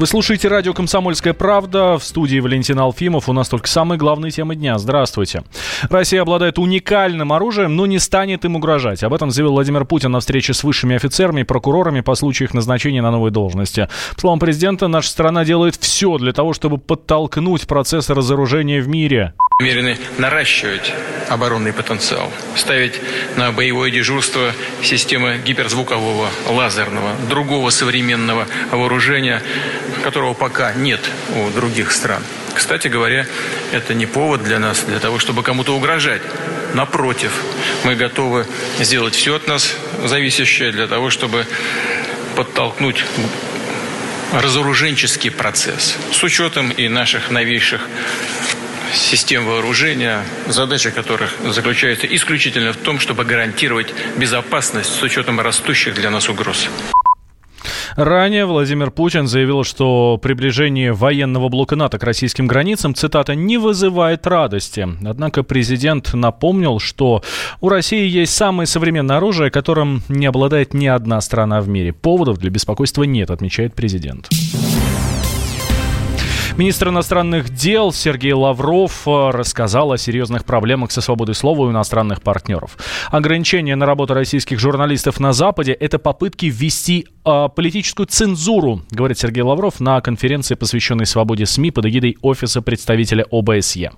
Вы слушаете радио «Комсомольская правда». В студии Валентин Алфимов. У нас только самые главные темы дня. Здравствуйте. Россия обладает уникальным оружием, но не станет им угрожать. Об этом заявил Владимир Путин на встрече с высшими офицерами и прокурорами по случаю их назначения на новые должности. По словам президента, наша страна делает все для того, чтобы подтолкнуть процесс разоружения в мире намерены наращивать оборонный потенциал, ставить на боевое дежурство системы гиперзвукового, лазерного, другого современного вооружения, которого пока нет у других стран. Кстати говоря, это не повод для нас, для того, чтобы кому-то угрожать. Напротив, мы готовы сделать все от нас зависящее для того, чтобы подтолкнуть разоруженческий процесс с учетом и наших новейших систем вооружения, задача которых заключается исключительно в том, чтобы гарантировать безопасность с учетом растущих для нас угроз. Ранее Владимир Путин заявил, что приближение военного блока НАТО к российским границам, цитата, не вызывает радости. Однако президент напомнил, что у России есть самое современное оружие, которым не обладает ни одна страна в мире. Поводов для беспокойства нет, отмечает президент. Министр иностранных дел Сергей Лавров э, рассказал о серьезных проблемах со свободой слова у иностранных партнеров. Ограничения на работу российских журналистов на Западе – это попытки ввести э, политическую цензуру, говорит Сергей Лавров на конференции, посвященной свободе СМИ под эгидой Офиса представителя ОБСЕ.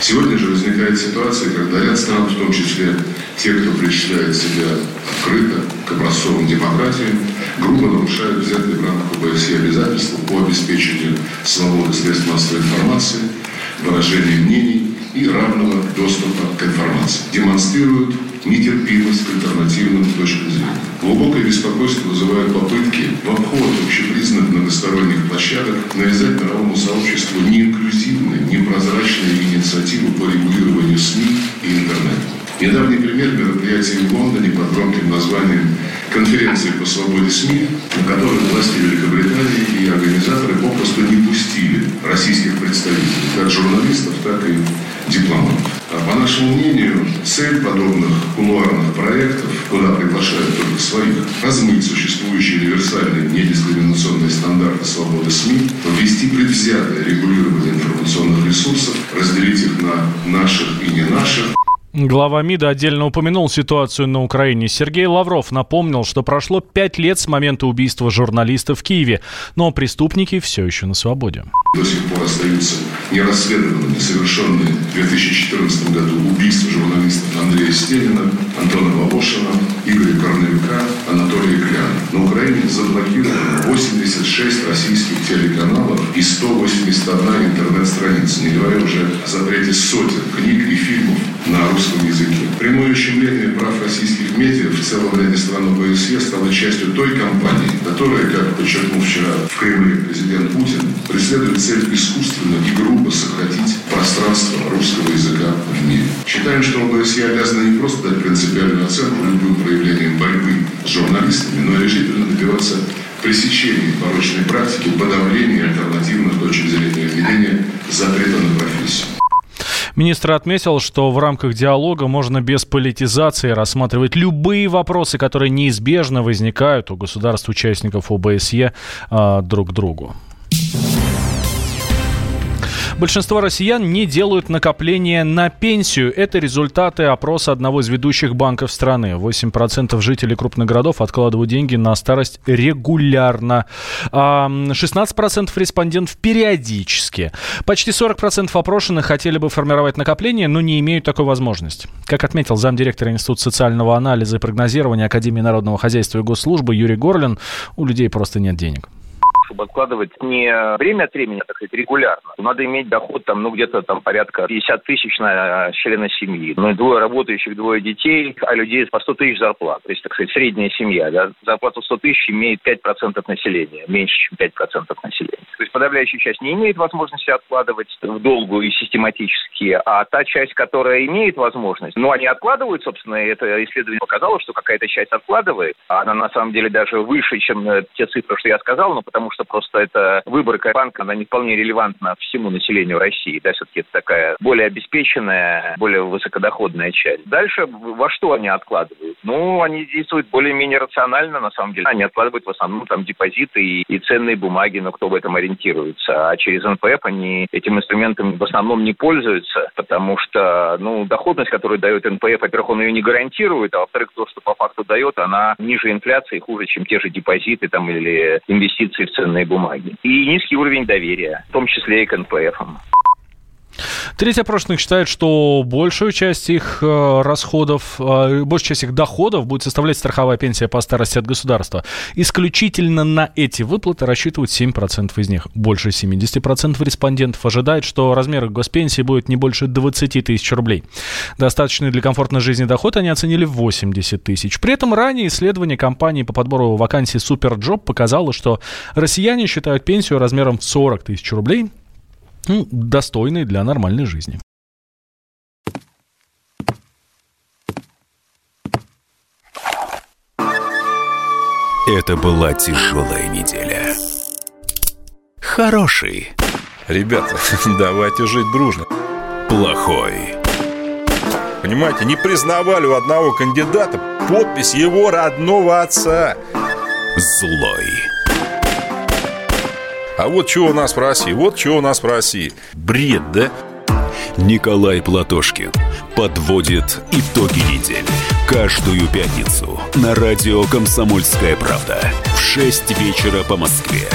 Сегодня же возникает ситуация, когда ряд стран, в том числе те, кто причисляет себя открыто к образцовым демократиям, грубо нарушают взятые в рамках ОБСЕ обязательства по обеспечению свободы средств массовой информации, выражения мнений и равного доступа к информации. Демонстрируют нетерпимость к альтернативным точкам зрения. Глубокое беспокойство вызывают попытки в обход общепризнанных многосторонних площадок навязать мировому сообществу неинклюзивные, непрозрачные инициативы по регулированию СМИ и интернета. Недавний пример мероприятия в Лондоне под громким названием «Конференции по свободе СМИ», на которой власти Великобритании и организаторы попросту не пустили российских представителей, как журналистов, так и дипломатов. А по нашему мнению, цель подобных кулуарных проектов, куда приглашают только своих, размыть существующие универсальные недискриминационные стандарты свободы СМИ, ввести предвзятое регулирование информационных ресурсов, разделить их на наших и не наших, Глава МИДа отдельно упомянул ситуацию на Украине. Сергей Лавров напомнил, что прошло пять лет с момента убийства журналиста в Киеве, но преступники все еще на свободе. До сих пор остаются нерасследованными совершенные в 2014 году убийства журналистов Андрея Стелина, Антона Волошина, Игоря Корнелюка, Анатолия Кляна. На Украине заблокировано 86 российских телеканалов и 181 интернет-страница, не говоря уже о запрете сотен книг и фильмов на русском языке. Прямое ущемление прав российских медиа в целом ряде стран ОБСЕ стало частью той кампании, которая, как подчеркнул вчера в Кремле президент Путин, преследует цель искусственно и грубо сократить пространство русского языка в мире. Считаем, что ОБСЕ обязана не просто дать принципиальную оценку любым проявлениям борьбы с журналистами, но и решительно добиваться пресечения порочной практики, подавления альтернативных точек зрения введения запрета на профессию. Министр отметил, что в рамках диалога можно без политизации рассматривать любые вопросы, которые неизбежно возникают у государств-участников ОБСЕ э, друг к другу. Большинство россиян не делают накопления на пенсию. Это результаты опроса одного из ведущих банков страны. 8% жителей крупных городов откладывают деньги на старость регулярно. 16% респондентов периодически. Почти 40% опрошенных хотели бы формировать накопление, но не имеют такой возможности. Как отметил замдиректора Института социального анализа и прогнозирования Академии народного хозяйства и госслужбы Юрий Горлин, у людей просто нет денег чтобы откладывать не время от времени, а, так сказать, регулярно. Надо иметь доход там, ну, где-то там порядка 50 тысяч на члена семьи. Ну, двое работающих, двое детей, а людей по 100 тысяч зарплат. То есть, так сказать, средняя семья, да, зарплату 100 тысяч имеет 5% населения, меньше, чем 5% населения. То есть, подавляющая часть не имеет возможности откладывать в долгу и систематически, а та часть, которая имеет возможность, ну, они откладывают, собственно, это исследование показало, что какая-то часть откладывает, а она на самом деле даже выше, чем э, те цифры, что я сказал, но потому что что просто это выборка банка, она не вполне релевантна всему населению России. Да, все-таки это такая более обеспеченная, более высокодоходная часть. Дальше во что они откладывают? Ну, они действуют более-менее рационально, на самом деле. Они откладывают в основном там депозиты и, и ценные бумаги, но кто в этом ориентируется. А через НПФ они этим инструментом в основном не пользуются, потому что, ну, доходность, которую дает НПФ, во-первых, он ее не гарантирует, а во-вторых, то, что по факту дает, она ниже инфляции, хуже, чем те же депозиты там или инвестиции в ценные бумаги. И низкий уровень доверия, в том числе и к НПФ. Треть опрошенных считает, что большую часть их э, расходов, э, большую часть их доходов будет составлять страховая пенсия по старости от государства. Исключительно на эти выплаты рассчитывают 7% из них. Больше 70% респондентов ожидает, что размер госпенсии будет не больше 20 тысяч рублей. Достаточный для комфортной жизни доход они оценили в 80 тысяч. При этом ранее исследование компании по подбору вакансий Superjob показало, что россияне считают пенсию размером в 40 тысяч рублей ну, достойной для нормальной жизни. Это была тяжелая неделя. Хороший. Ребята, давайте жить дружно. Плохой. Понимаете, не признавали у одного кандидата подпись его родного отца. Злой. А вот что у нас в России, вот что у нас в России. Бред, да? Николай Платошкин подводит итоги недели. Каждую пятницу на радио «Комсомольская правда» в 6 вечера по Москве.